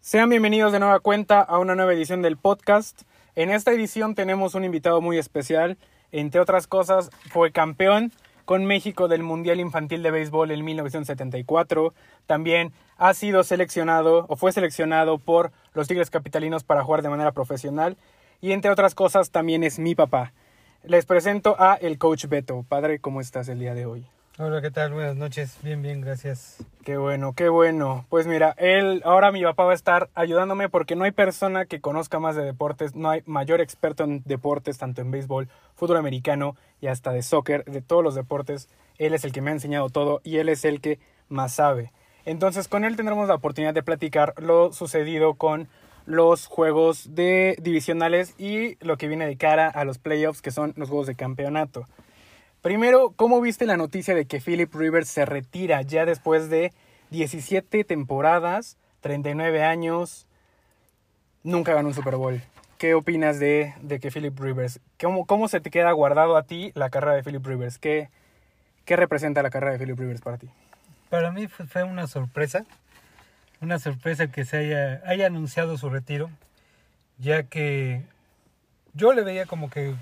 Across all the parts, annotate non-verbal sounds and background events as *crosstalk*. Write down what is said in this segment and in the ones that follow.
Sean bienvenidos de nueva cuenta a una nueva edición del podcast. En esta edición tenemos un invitado muy especial. Entre otras cosas, fue campeón con México del Mundial Infantil de Béisbol en 1974. También ha sido seleccionado o fue seleccionado por los Tigres Capitalinos para jugar de manera profesional. Y entre otras cosas, también es mi papá. Les presento a el coach Beto. Padre, ¿cómo estás el día de hoy? Hola, ¿qué tal? Buenas noches. Bien, bien, gracias. Qué bueno, qué bueno. Pues mira, él, ahora mi papá va a estar ayudándome porque no hay persona que conozca más de deportes, no hay mayor experto en deportes, tanto en béisbol, fútbol americano y hasta de soccer, de todos los deportes. Él es el que me ha enseñado todo y él es el que más sabe. Entonces con él tendremos la oportunidad de platicar lo sucedido con los juegos de divisionales y lo que viene de cara a los playoffs que son los juegos de campeonato. Primero, ¿cómo viste la noticia de que Philip Rivers se retira ya después de 17 temporadas, 39 años, nunca ganó un Super Bowl? ¿Qué opinas de, de que Philip Rivers, cómo, cómo se te queda guardado a ti la carrera de Philip Rivers? ¿Qué, ¿Qué representa la carrera de Philip Rivers para ti? Para mí fue una sorpresa, una sorpresa que se haya, haya anunciado su retiro, ya que yo le veía como que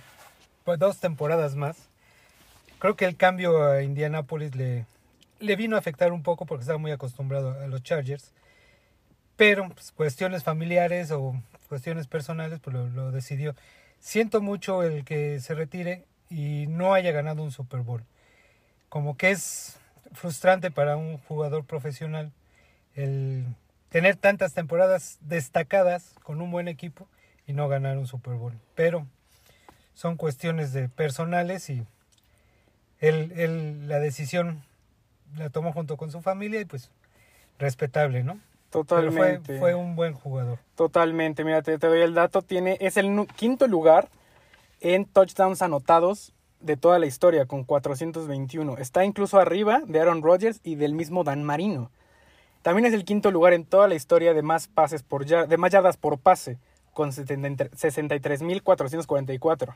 pues, dos temporadas más Creo que el cambio a Indianapolis le, le vino a afectar un poco porque estaba muy acostumbrado a los Chargers. Pero pues, cuestiones familiares o cuestiones personales, pues lo, lo, decidió. Siento mucho el que se retire y no haya ganado un Super Bowl. Como que es frustrante para un jugador profesional el tener tantas temporadas destacadas con un buen equipo y no ganar un Super Bowl. Pero son cuestiones de personales y él, él la decisión la tomó junto con su familia y pues respetable, ¿no? Totalmente. fue, un buen jugador. Totalmente. Mira, te, doy el dato. Tiene, es el quinto lugar en touchdowns anotados de toda la historia, con 421. Está incluso arriba de Aaron Rodgers y del mismo Dan Marino. También es el quinto lugar en toda la historia de más pases por de más yardas por pase, con 63.444.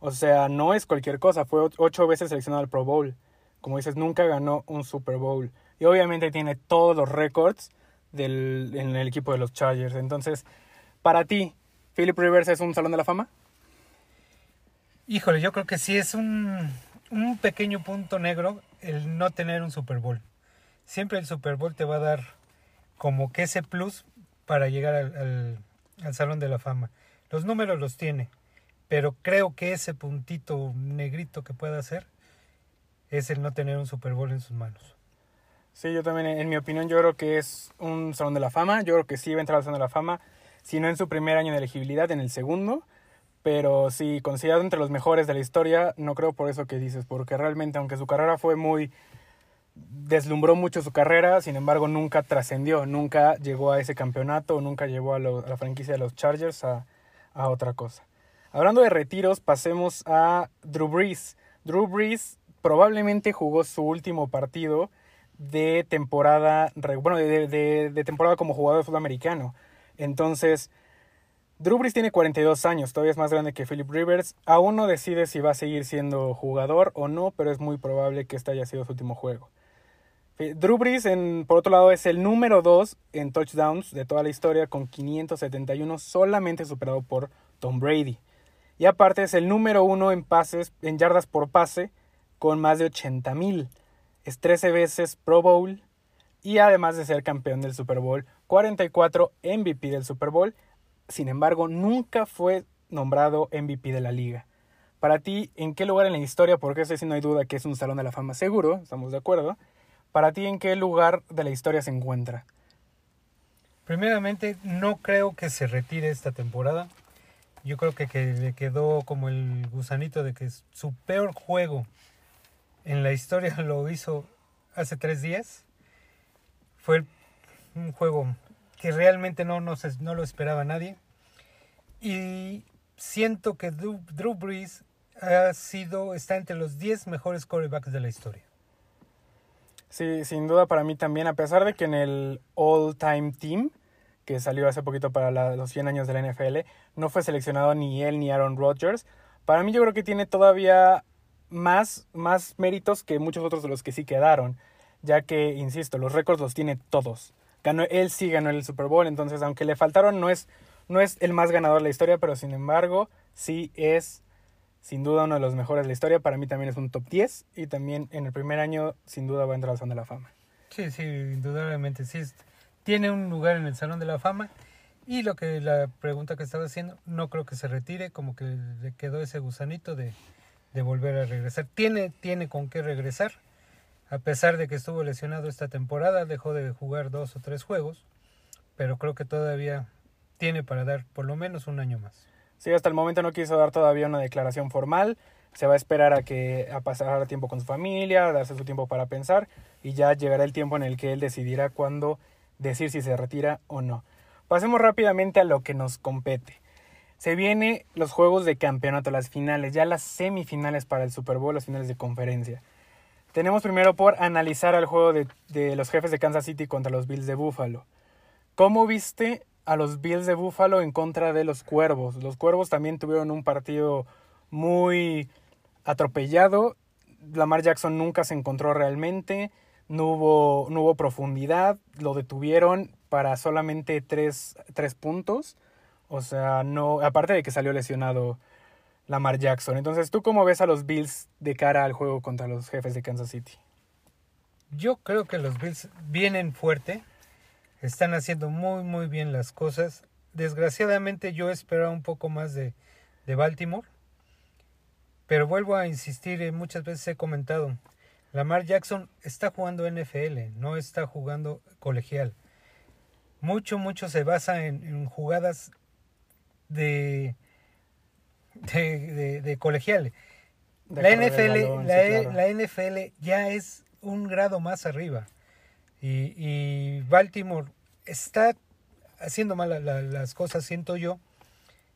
O sea, no es cualquier cosa. Fue ocho veces seleccionado al Pro Bowl. Como dices, nunca ganó un Super Bowl. Y obviamente tiene todos los récords en el equipo de los Chargers. Entonces, para ti, ¿Philip Rivers es un salón de la fama? Híjole, yo creo que sí es un, un pequeño punto negro el no tener un Super Bowl. Siempre el Super Bowl te va a dar como que ese plus para llegar al, al Salón de la Fama. Los números los tiene, pero creo que ese puntito negrito que pueda hacer es el no tener un Super Bowl en sus manos. Sí, yo también, en mi opinión, yo creo que es un Salón de la Fama. Yo creo que sí va a entrar al Salón de la Fama, si no en su primer año de elegibilidad, en el segundo. Pero sí, considerado entre los mejores de la historia, no creo por eso que dices, porque realmente, aunque su carrera fue muy. Deslumbró mucho su carrera, sin embargo, nunca trascendió, nunca llegó a ese campeonato, nunca llevó a, la franquicia de los Chargers a, a otra cosa. Hablando de retiros, pasemos a Drew Brees. Drew Brees probablemente jugó su último partido de temporada, bueno, de, temporada como jugador de fútbol americano. Entonces, Drew Brees tiene 42 años, todavía es más grande que Philip Rivers. Aún no decide si va a seguir siendo jugador o no, pero es muy probable que este haya sido su último juego. Drew Brees, en, por otro lado, es el número 2 en touchdowns de toda la historia, con 571, solamente superado por Tom Brady. Y aparte es el número uno en pases, en yardas por pase, con más de 80 mil. Es 13 veces Pro Bowl y además de ser campeón del Super Bowl, 44 MVP del Super Bowl. Sin embargo, nunca fue nombrado MVP de la liga. Para ti, ¿en qué lugar en la historia? Porque ese sí no hay duda que es un salón de la fama seguro, estamos de acuerdo. Para ti, ¿en qué lugar de la historia se encuentra? Primeramente, no creo que se retire esta temporada yo creo que, le quedó como el gusanito de que su peor juego en la historia *laughs* lo hizo hace tres días. Fue un juego que realmente no, no, lo esperaba nadie. Y siento que Drew, Drew Brees ha sido, está entre los 10 mejores quarterbacks de la historia. Sí, sin duda para mí también, a pesar de que en el all-time team que salió hace poquito para los 100 años de la NFL, no fue seleccionado ni él ni Aaron Rodgers, Para mí yo creo que tiene todavía más, más méritos que muchos otros de los que sí quedaron, ya que, insisto, los récords los tiene todos. Ganó, él sí ganó el Super Bowl, entonces aunque le faltaron, no es, no es el más ganador de la historia, pero sin embargo, sí es sin duda uno de los mejores de la historia. Para mí también es un top 10 y también en el primer año sin duda va a entrar al Salón de la Fama. Sí, sí, indudablemente sí. Tiene un lugar en el Salón de la Fama y lo que la pregunta que estaba haciendo, no creo que se retire, como que le quedó ese gusanito de, de volver a regresar. Tiene, tiene con qué regresar. A pesar de que estuvo lesionado esta temporada, dejó de jugar dos o tres juegos, pero creo que todavía tiene para dar por lo menos un año más. Sí, hasta el momento no quiso dar todavía una declaración formal. Se va a esperar a que a pasar tiempo con su familia, darse su tiempo para pensar y ya llegará el tiempo en el que él decidirá cuándo decir si se retira o no. Pasemos rápidamente a lo que nos compete. Se vienen los juegos de campeonato, las finales, ya las semifinales para el Super Bowl, las finales de conferencia. Tenemos primero por analizar el juego de, de los jefes de Kansas City contra los Bills de Buffalo. ¿Cómo viste a los Bills de Buffalo en contra de los Cuervos? Los Cuervos también tuvieron un partido muy atropellado. Lamar Jackson nunca se encontró realmente. No hubo, no hubo profundidad. Lo detuvieron para solamente tres, tres puntos. O sea, no, aparte de que salió lesionado Lamar Jackson. Entonces, ¿tú cómo ves a los Bills de cara al juego contra los jefes de Kansas City? Yo creo que los Bills vienen fuerte, están haciendo muy muy bien las cosas. Desgraciadamente yo esperaba un poco más de, de Baltimore, pero vuelvo a insistir, eh, muchas veces he comentado, Lamar Jackson está jugando NFL, no está jugando colegial. Mucho, mucho se basa en, en jugadas de, de, de, de colegial. La NFL, balón, la, sí, claro. la NFL ya es un grado más arriba. Y, y Baltimore está haciendo mal la- la- las cosas, siento yo,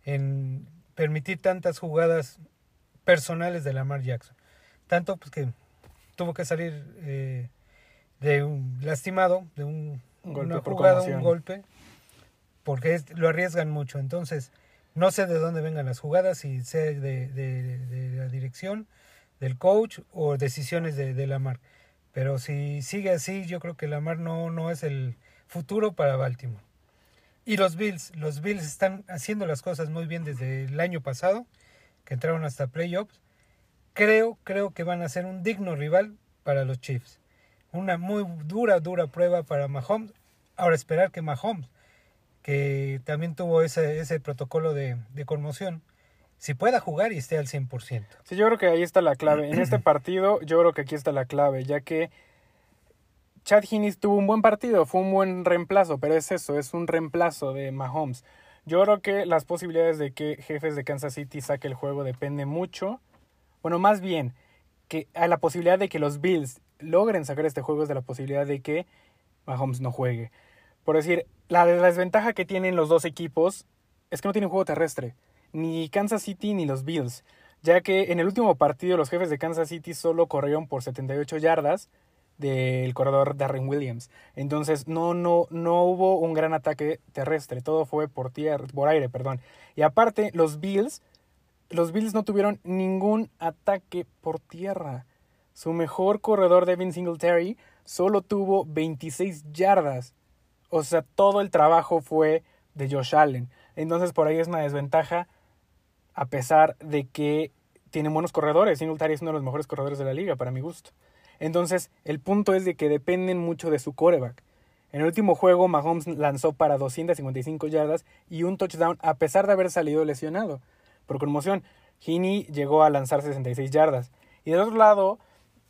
en permitir tantas jugadas personales de Lamar Jackson. Tanto pues que tuvo que salir eh, de un lastimado, de un, Un golpe una por jugada, conmoción. un golpe, porque es- lo arriesgan mucho. Entonces, no sé de dónde vengan las jugadas, si sea de, de- de la dirección, del coach o decisiones de, de Lamar. Pero si sigue así, yo creo que Lamar no, no es el futuro para Baltimore. Y los Bills, los Bills están haciendo las cosas muy bien desde el año pasado, que entraron hasta playoffs. Creo, creo que van a ser un digno rival para los Chiefs. Una muy dura, dura prueba para Mahomes. Ahora esperar que Mahomes, que también tuvo ese, ese protocolo de, de conmoción, si pueda jugar y esté al 100%. Sí, yo creo que ahí está la clave. En este *clears throat* partido, yo creo que aquí está la clave, ya que Chad Hinnis tuvo un buen partido, fue un buen reemplazo, pero es eso, es un reemplazo de Mahomes. Yo creo que las posibilidades de que Jefes de Kansas City saque el juego depende mucho. Bueno, más bien, que a la posibilidad de que los Bills logren sacar este juego es de la posibilidad de que Mahomes no juegue. Por decir, la, la desventaja que tienen los dos equipos es que no tienen juego terrestre. Ni Kansas City ni los Bills. Ya que en el último partido los jefes de Kansas City solo corrieron por 78 yardas del corredor Darren Williams. Entonces no, no, no hubo un gran ataque terrestre. Todo fue por tierra, por aire, perdón. Y aparte, los Bills, los Bills no tuvieron ningún ataque por tierra. Su mejor corredor, Devin Singletary, solo tuvo 26 yardas. O sea, todo el trabajo fue de Josh Allen. Entonces por ahí es una desventaja a pesar de que tiene buenos corredores. Singletary es uno de los mejores corredores de la liga, para mi gusto. Entonces, el punto es de que dependen mucho de su coreback. En el último juego, Mahomes lanzó para 255 yardas y un touchdown a pesar de haber salido lesionado por conmoción. Heaney llegó a lanzar 66 yardas. Y del otro lado,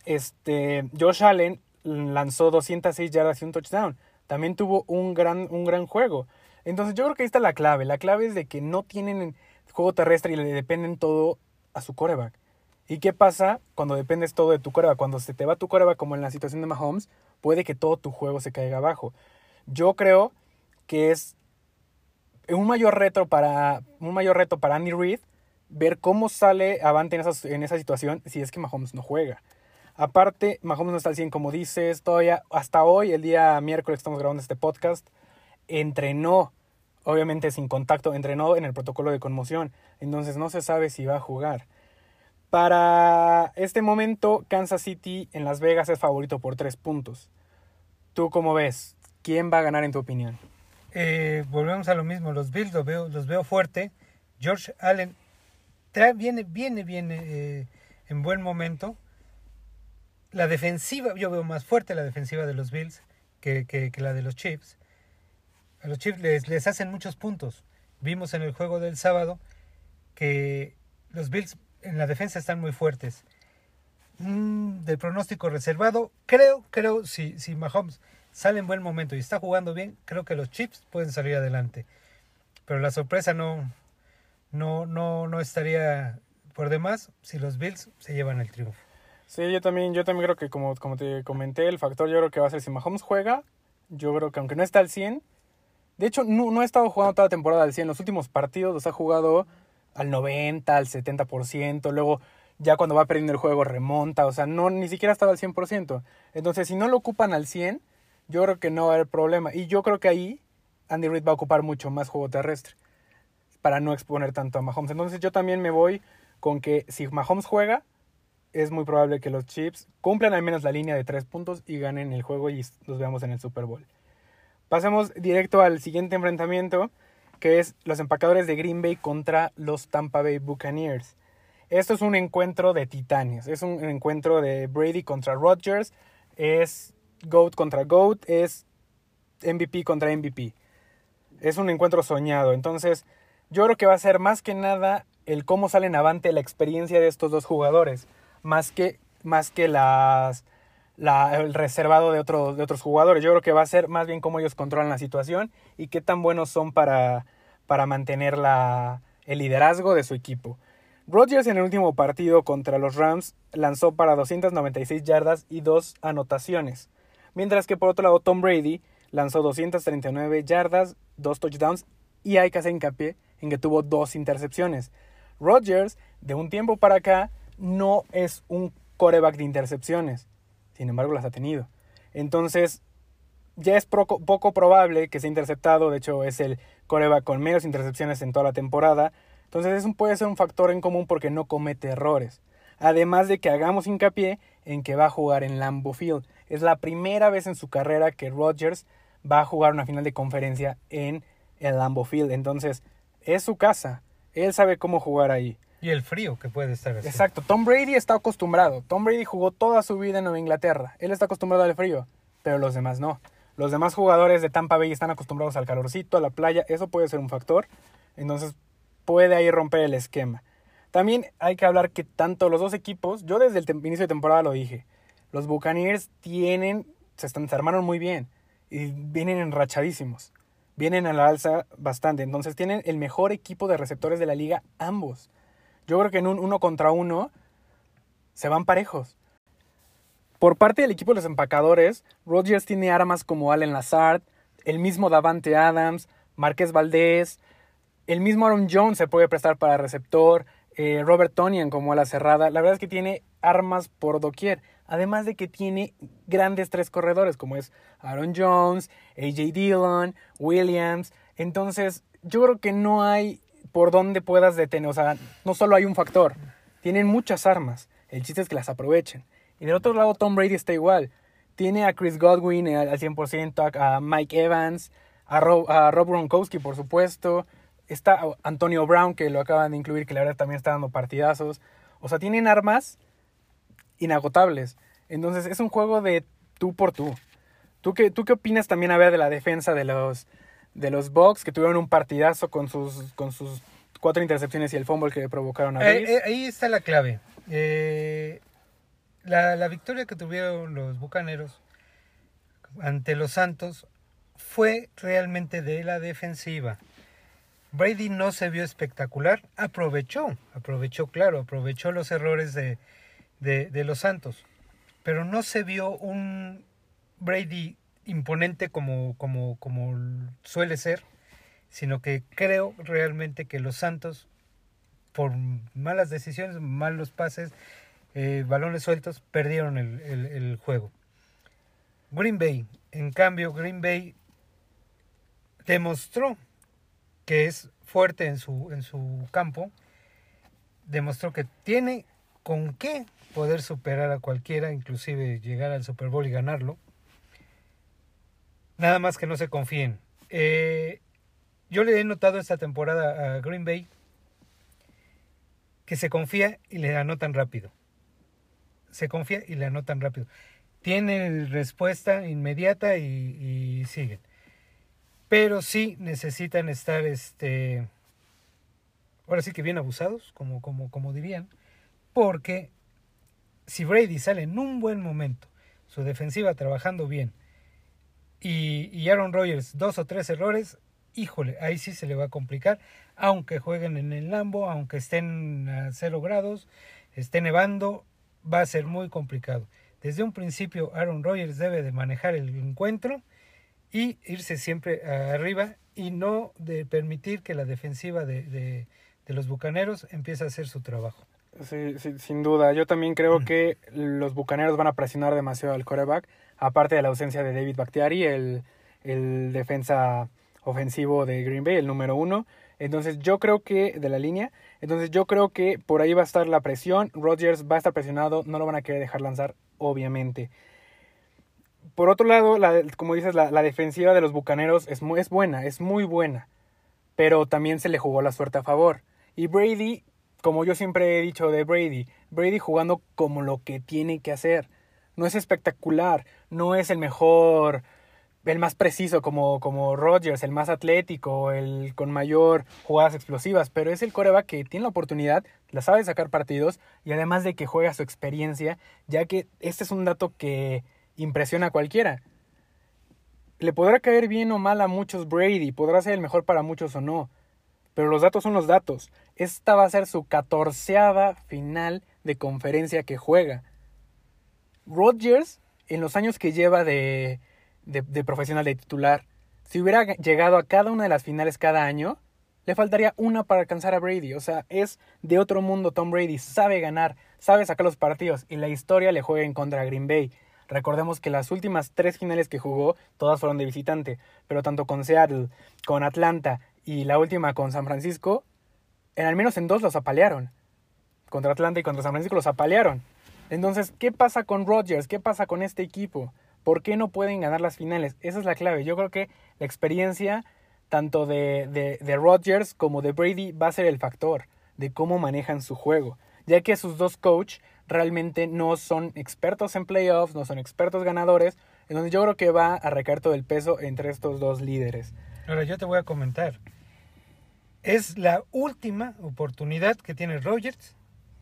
este, Josh Allen lanzó 206 yardas y un touchdown. También tuvo un gran, un gran juego. Entonces yo creo que ahí está la clave. La clave es de que no tienen juego terrestre y le dependen todo a su coreback. ¿Y qué pasa cuando dependes todo de tu coreback? Cuando se te va tu coreback, como en la situación de Mahomes, puede que todo tu juego se caiga abajo. Yo creo que es un mayor reto para, un mayor reto para Andy Reid ver cómo sale avante en esa, en esa situación si es que Mahomes no juega. Aparte, Mahomes no está al 100 como dices, todavía hasta hoy, el día miércoles estamos grabando este podcast, entrenó obviamente sin contacto, entrenó en el protocolo de conmoción, entonces no se sabe si va a jugar. Para este momento, Kansas City en Las Vegas es favorito por tres puntos. ¿Tú cómo ves? ¿Quién va a ganar en tu opinión? Eh, volvemos a lo mismo, los Bills los veo, los veo fuerte. George Allen viene, viene, viene eh, en buen momento. La defensiva, yo veo más fuerte la defensiva de los Bills que, que, la de los Chiefs. A los Chiefs les, les hacen muchos puntos. Vimos en el juego del sábado que los Bills en la defensa están muy fuertes. Mm, de pronóstico reservado, creo, creo, si, si Mahomes sale en buen momento y está jugando bien, creo que los Chiefs pueden salir adelante. Pero la sorpresa no, no, no, no estaría por demás si los Bills se llevan el triunfo. Sí, yo también, yo también creo que como, como te comenté, el factor yo creo que va a ser si Mahomes juega, yo creo que aunque no está al 100, de hecho no, no ha estado jugando toda la temporada al 100, los últimos partidos los ha jugado al 90, al 70%, luego ya cuando va perdiendo el juego remonta, o sea, no ni siquiera estaba al 100%. Entonces, si no lo ocupan al 100, yo creo que no va a haber problema y yo creo que ahí Andy Reid va a ocupar mucho más juego terrestre para no exponer tanto a Mahomes. Entonces, yo también me voy con que si Mahomes juega, es muy probable que los Chiefs cumplan al menos la línea de tres puntos y ganen el juego y los veamos en el Super Bowl. Pasemos directo al siguiente enfrentamiento, que es los empacadores de Green Bay contra los Tampa Bay Buccaneers. Esto es un encuentro de titanes, es un encuentro de Brady contra Rodgers, es GOAT contra GOAT, es MVP contra MVP. Es un encuentro soñado, entonces yo creo que va a ser más que nada el cómo salen avante la experiencia de estos dos jugadores, más que, más que las, el reservado de, otros de otros jugadores. Yo creo que va a ser más bien cómo ellos controlan la situación y qué tan buenos son para, para mantener la, el liderazgo de su equipo. Rodgers en el último partido contra los Rams lanzó para 296 yardas y dos anotaciones, mientras que por otro lado Tom Brady lanzó 239 yardas, dos touchdowns y hay que hacer hincapié en que tuvo dos intercepciones. Rodgers, de un tiempo para acá, no es un coreback de intercepciones. Sin embargo, las ha tenido. Entonces, ya es poco, probable que sea interceptado. De hecho, es el coreback con menos intercepciones en toda la temporada. Entonces, eso puede ser un factor en común porque no comete errores. Además de que hagamos hincapié en que va a jugar en Lambeau Field. Es la primera vez en su carrera que Rodgers va a jugar una final de conferencia en el Lambeau Field. Entonces, es su casa. Él sabe cómo jugar ahí. Y el frío que puede estar así. Exacto. Tom Brady está acostumbrado. Tom Brady jugó toda su vida en Nueva Inglaterra. Él está acostumbrado al frío, pero los demás no. Los demás jugadores de Tampa Bay están acostumbrados al calorcito, a la playa. Eso puede ser un factor. Entonces puede ahí romper el esquema. También hay que hablar que tanto los dos equipos, yo desde el inicio de temporada lo dije, los Buccaneers tienen, se, están, se armaron muy bien y vienen enrachadísimos vienen a la alza bastante. Entonces tienen el mejor equipo de receptores de la liga ambos. Yo creo que en un uno contra uno se van parejos. Por parte del equipo de los empacadores, Rodgers tiene armas como Allen Lazard, el mismo Davante Adams, Márquez Valdés, el mismo Aaron Jones se puede prestar para receptor, eh, Robert Tonian como a la cerrada. La verdad es que tiene armas por doquier. Además de que tiene grandes tres corredores como es Aaron Jones, AJ Dillon, Williams. Entonces, yo creo que no hay por dónde puedas detener. O sea, no solo hay un factor. Tienen muchas armas. El chiste es que las aprovechen. Y del otro lado, Tom Brady está igual. Tiene a Chris Godwin al 100%, a Mike Evans, a Rob, a Rob Gronkowski, por supuesto. Está Antonio Brown, que lo acaban de incluir, que la verdad también está dando partidazos. O sea, tienen armas inagotables. Entonces es un juego de tú por tú. ¿Tú qué, tú qué opinas también, a ver, de la defensa de los, de los Bucks que tuvieron un partidazo con sus, con sus cuatro intercepciones y el fumble que provocaron a ahí, eh, ahí está la clave. Eh, la, la, victoria que tuvieron los Bucaneros ante los Santos fue realmente de la defensiva. Brady no se vio espectacular, aprovechó, aprovechó, claro, aprovechó los errores de, de, los Santos. Pero no se vio un Brady imponente como, como, como suele ser, sino que creo realmente que los Santos, por malas decisiones, malos pases, eh, balones sueltos, perdieron el, el, juego. Green Bay, en cambio, Green Bay demostró que es fuerte en su, en su campo, demostró que tiene con qué poder superar a cualquiera, inclusive llegar al Super Bowl y ganarlo. Nada más que no se confíen. Eh, yo le he notado esta temporada a Green Bay que se confía y le anotan rápido. Se confía y le anotan rápido. Tiene respuesta inmediata y, y siguen. Pero sí necesitan estar, este, ahora sí que bien abusados, como, como, como dirían, porque si Brady sale en un buen momento, su defensiva trabajando bien, y, y Aaron Rodgers dos o tres errores, híjole, ahí sí se le va a complicar, aunque jueguen en el Lambo, aunque estén a cero grados, esté nevando, va a ser muy complicado. Desde un principio Aaron Rodgers debe de manejar el encuentro y irse siempre arriba y no de permitir que la defensiva de, de, de los Bucaneros empiece a hacer su trabajo. Sí, sí, sin duda. Yo también creo Mm. que los bucaneros van a presionar demasiado al coreback, aparte de la ausencia de David Bakhtiari, el, defensa ofensivo de Green Bay, el número uno. Entonces yo creo que, de la línea, entonces yo creo que por ahí va a estar la presión. Rodgers va a estar presionado, no lo van a querer dejar lanzar, obviamente. Por otro lado, la, como dices, la, la defensiva de los bucaneros es, muy, es buena, es muy buena. Pero también se le jugó la suerte a favor. Y Brady como yo siempre he dicho de Brady, Brady jugando como lo que tiene que hacer. No es espectacular, no es el mejor, el más preciso como, como Rodgers, el más atlético, el con mayor jugadas explosivas, pero es el coreback que tiene la oportunidad, la sabe sacar partidos y además de que juega su experiencia, ya que este es un dato que impresiona a cualquiera. Le podrá caer bien o mal a muchos Brady, podrá ser el mejor para muchos o no, pero los datos son los datos. Esta va a ser su catorceava final de conferencia que juega. Rodgers, en los años que lleva de, de, profesional de titular, si hubiera llegado a cada una de las finales cada año, le faltaría una para alcanzar a Brady. O sea, es de otro mundo Tom Brady. Sabe ganar, sabe sacar los partidos y la historia le juega en contra a Green Bay. Recordemos que las últimas tres finales que jugó, todas fueron de visitante, pero tanto con Seattle, con Atlanta y la última con San Francisco, en al menos en dos los apalearon. Contra Atlanta y contra San Francisco los apalearon. Entonces, ¿qué pasa con Rodgers? ¿Qué pasa con este equipo? ¿Por qué no pueden ganar las finales? Esa es la clave. Yo creo que la experiencia tanto de, de, Rodgers como de Brady va a ser el factor de cómo manejan su juego. Ya que sus dos coaches realmente no son expertos en playoffs, no son expertos ganadores. Entonces yo creo que va a recaer todo el peso entre estos dos líderes. Ahora yo te voy a comentar. Es la última oportunidad que tiene Rodgers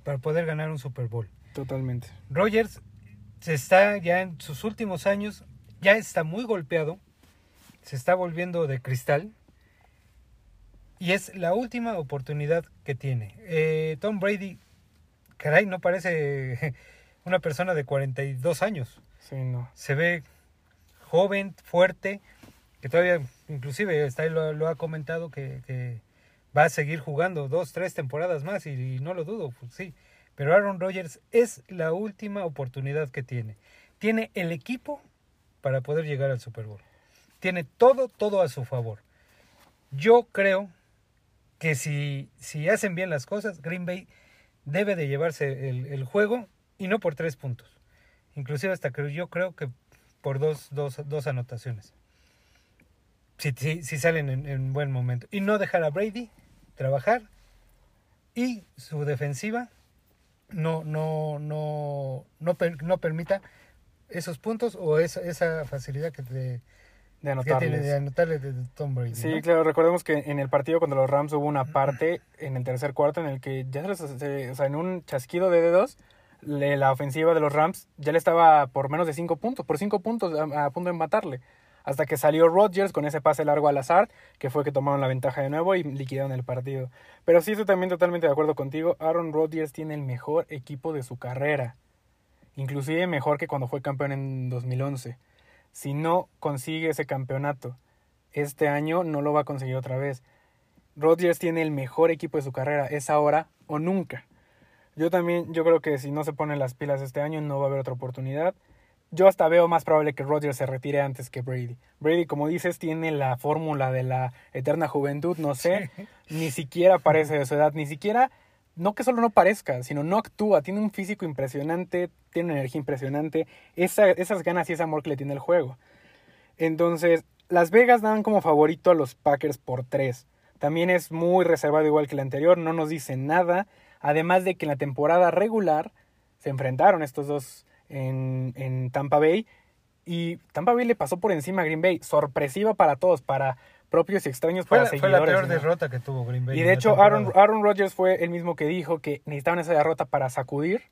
para poder ganar un Super Bowl. Totalmente. Rodgers se está ya en sus últimos años, ya está muy golpeado, se está volviendo de cristal y es la última oportunidad que tiene. Eh, Tom Brady, caray, no parece *laughs* una persona de 42 años. Sí, no. Se ve joven, fuerte, que todavía inclusive está, lo, lo, ha comentado que, que, va a seguir jugando dos, tres temporadas más y, y no lo dudo, pues sí. Pero Aaron Rodgers es la última oportunidad que tiene. Tiene el equipo para poder llegar al Super Bowl. Tiene todo, todo a su favor. Yo creo que si, si hacen bien las cosas, Green Bay debe de llevarse el, el juego y no por tres puntos. Inclusive hasta que yo creo que por dos, dos, dos anotaciones. Si, si, salen en, en, buen momento. Y no dejar a Brady trabajar y su defensiva no, no, no, no, per, no permita esos puntos o esa, esa facilidad que, te, de anotarles. de anotarle de Tom Brady. Sí, ¿no? claro, recordemos que en el partido contra los Rams hubo una parte en el tercer cuarto en el que ya se, o sea, en un chasquido de dedos le, la ofensiva de los Rams ya le estaba por menos de cinco puntos, por cinco puntos a, a punto de matarle. Hasta que salió Rodgers con ese pase largo al azar, que fue que tomaron la ventaja de nuevo y liquidaron el partido. Pero sí estoy también totalmente de acuerdo contigo. Aaron Rodgers tiene el mejor equipo de su carrera. Inclusive mejor que cuando fue campeón en 2011. Si no consigue ese campeonato este año, no lo va a conseguir otra vez. Rodgers tiene el mejor equipo de su carrera. Es ahora o nunca. Yo también, yo creo que si no se ponen las pilas este año, no va a haber otra oportunidad. Yo hasta veo más probable que Rodgers se retire antes que Brady. Brady, como dices, tiene la fórmula de la eterna juventud, no sé, *laughs* ni siquiera parece de su edad, ni siquiera, no que solo no parezca, sino no actúa, tiene un físico impresionante, tiene una energía impresionante, esa, esas ganas y ese amor que le tiene el juego. Entonces, Las Vegas dan como favorito a los Packers por tres. También es muy reservado igual que el anterior, no nos dice nada, además de que en la temporada regular se enfrentaron estos dos en, en Tampa Bay y Tampa Bay le pasó por encima a Green Bay, sorpresiva para todos, para propios y extraños, Fue, para la, fue la seguidores. peor ¿no? derrota que tuvo Green Bay. Y de la hecho, Aaron. Aaron Rodgers fue el mismo que dijo que necesitaban esa derrota para sacudir,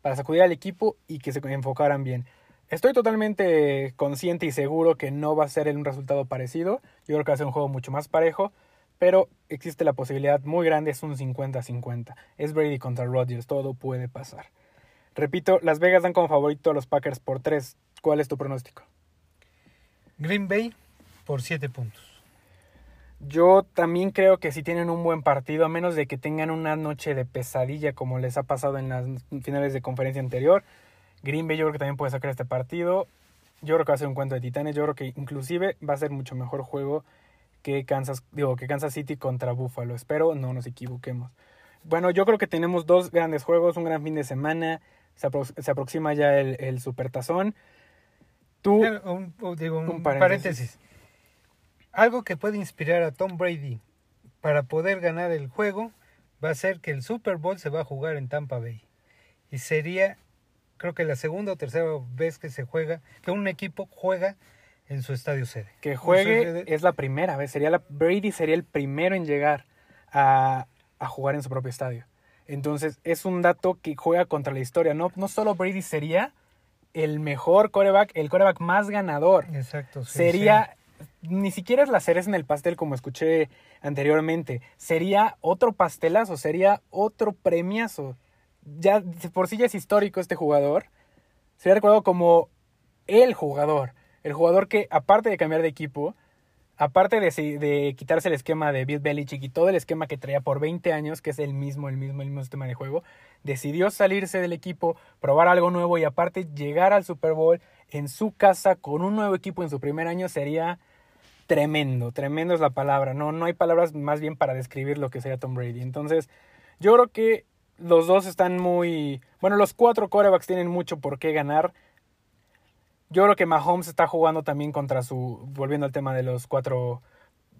para sacudir al equipo y que se enfocaran bien. Estoy totalmente consciente y seguro que no va a ser un resultado parecido. Yo creo que va a ser un juego mucho más parejo, pero existe la posibilidad muy grande, es un 50-50. Es Brady contra Rodgers, todo puede pasar. Repito, Las Vegas dan como favorito a los Packers por 3. ¿Cuál es tu pronóstico? Green Bay por 7 puntos. Yo también creo que si tienen un buen partido, a menos de que tengan una noche de pesadilla como les ha pasado en las finales de conferencia anterior, Green Bay yo creo que también puede sacar este partido. Yo creo que va a ser un cuento de titanes. Yo creo que inclusive va a ser mucho mejor juego que Kansas, digo, que Kansas City contra Buffalo. Espero no nos equivoquemos. Bueno, yo creo que tenemos dos grandes juegos, un gran fin de semana. Se, apro- se aproxima ya el, el Supertazón. Tú, un- un- digo, un un paréntesis. paréntesis. Algo que puede inspirar a Tom Brady para poder ganar el juego va a ser que el Super Bowl se va a jugar en Tampa Bay. Y sería, creo que la segunda o tercera vez que se juega, que un equipo juega en su estadio sede. que juegue sede- es la primera vez. Sería la, Brady sería el primero en llegar a, a jugar en su propio estadio. Entonces es un dato que juega contra la historia. No, no solo Brady sería el mejor coreback, el coreback más ganador. Exacto. sí, sería, ni siquiera es la cereza en el pastel como escuché anteriormente. Sería otro pastelazo, sería otro premiazo. Ya por sí ya es histórico este jugador. Sería recordado como el jugador. El jugador que, aparte de cambiar de equipo, aparte de, de quitarse el esquema de Bill Belichick y todo el esquema que traía por 20 años, que es el mismo, el mismo, el mismo sistema de juego, decidió salirse del equipo, probar algo nuevo y aparte llegar al Super Bowl en su casa con un nuevo equipo en su primer año sería tremendo, tremendo es la palabra, no, no hay palabras más bien para describir lo que sería Tom Brady. Entonces, yo creo que los dos están muy, bueno, los cuatro quarterbacks tienen mucho por qué ganar. Yo creo que Mahomes está jugando también contra su, volviendo al tema de los cuatro,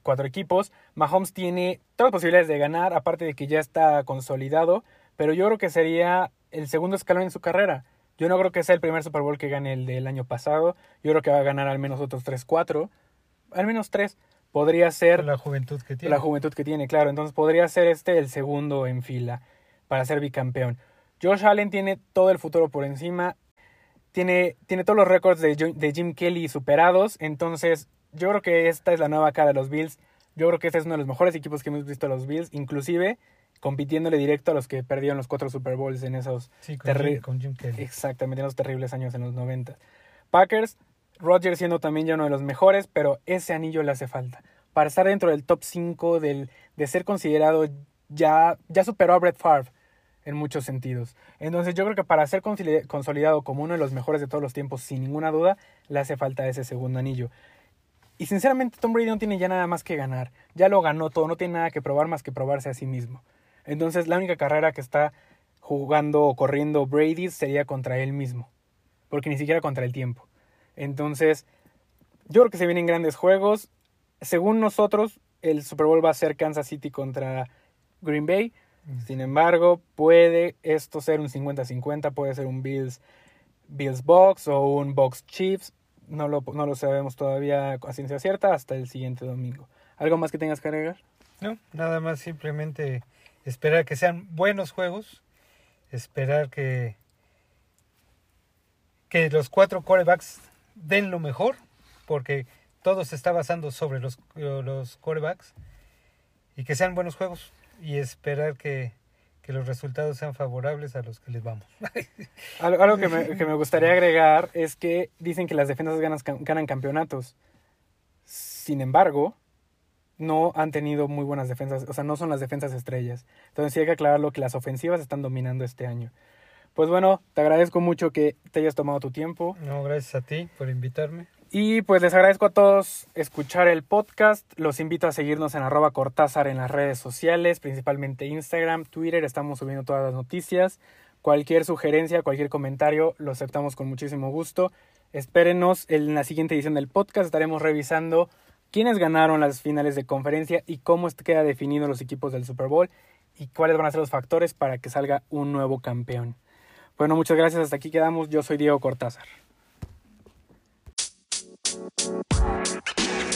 cuatro equipos, Mahomes tiene todas las posibilidades de ganar, aparte de que ya está consolidado, pero yo creo que sería el segundo escalón en su carrera. Yo no creo que sea el primer Super Bowl que gane el del año pasado. Yo creo que va a ganar al menos otros 3, 4. Al menos 3. Podría ser la juventud que tiene. la juventud que tiene, claro. Entonces podría ser este el segundo en fila para ser bicampeón. Josh Allen tiene todo el futuro por encima. Tiene, tiene todos los récords de, Jim Kelly superados. Entonces yo creo que esta es la nueva cara de los Bills. Yo creo que este es uno de los mejores equipos que hemos visto a los Bills. Inclusive compitiéndole directo a los que perdieron los cuatro Super Bowls en esos Sí, con, Jim, con Jim Kelly. Exactamente, en los terribles años en los 90. Packers, Rodgers siendo también ya uno de los mejores, pero ese anillo le hace falta. Para estar dentro del top 5, del, de ser considerado, ya, ya superó a Brett Favre en muchos sentidos. Entonces yo creo que para ser consoli- consolidado como uno de los mejores de todos los tiempos, sin ninguna duda, le hace falta ese segundo anillo. Y sinceramente Tom Brady no tiene ya nada más que ganar. Ya lo ganó todo, no tiene nada que probar más que probarse a sí mismo. Entonces la única carrera que está jugando o corriendo Brady sería contra él mismo. Porque ni siquiera contra el tiempo. Entonces, yo creo que se vienen grandes juegos. Según nosotros, el Super Bowl va a ser Kansas City contra Green Bay. Sin embargo, puede esto ser un 50-50, puede ser un Bills, Bills Box o un Box Chiefs. No lo, no lo sabemos todavía a ciencia cierta hasta el siguiente domingo. ¿Algo más que tengas que agregar? No, nada más simplemente esperar que sean buenos juegos, esperar que, que los cuatro corebacks den lo mejor, porque todo se está basando sobre los, los corebacks, y que sean buenos juegos, y esperar que, que los resultados sean favorables a los que les vamos. *laughs* Algo, algo que, me, que me gustaría agregar es que dicen que las defensas ganas, ganan campeonatos. Sin embargo, no han tenido muy buenas defensas, o sea, no son las defensas estrellas. Entonces sí hay que aclararlo que las ofensivas están dominando este año. Pues bueno, te agradezco mucho que te hayas tomado tu tiempo. No, gracias a ti por invitarme. Y pues les agradezco a todos escuchar el podcast. Los invito a seguirnos en arroba Cortázar en las redes sociales, principalmente Instagram, Twitter. Estamos subiendo todas las noticias. Cualquier sugerencia, cualquier comentario, lo aceptamos con muchísimo gusto. Espérenos en la siguiente edición del podcast. Estaremos revisando quiénes ganaron las finales de conferencia y cómo queda definido los equipos del Super Bowl y cuáles van a ser los factores para que salga un nuevo campeón. Bueno, muchas gracias. Hasta aquí quedamos. Yo soy Diego Cortázar. Thank you.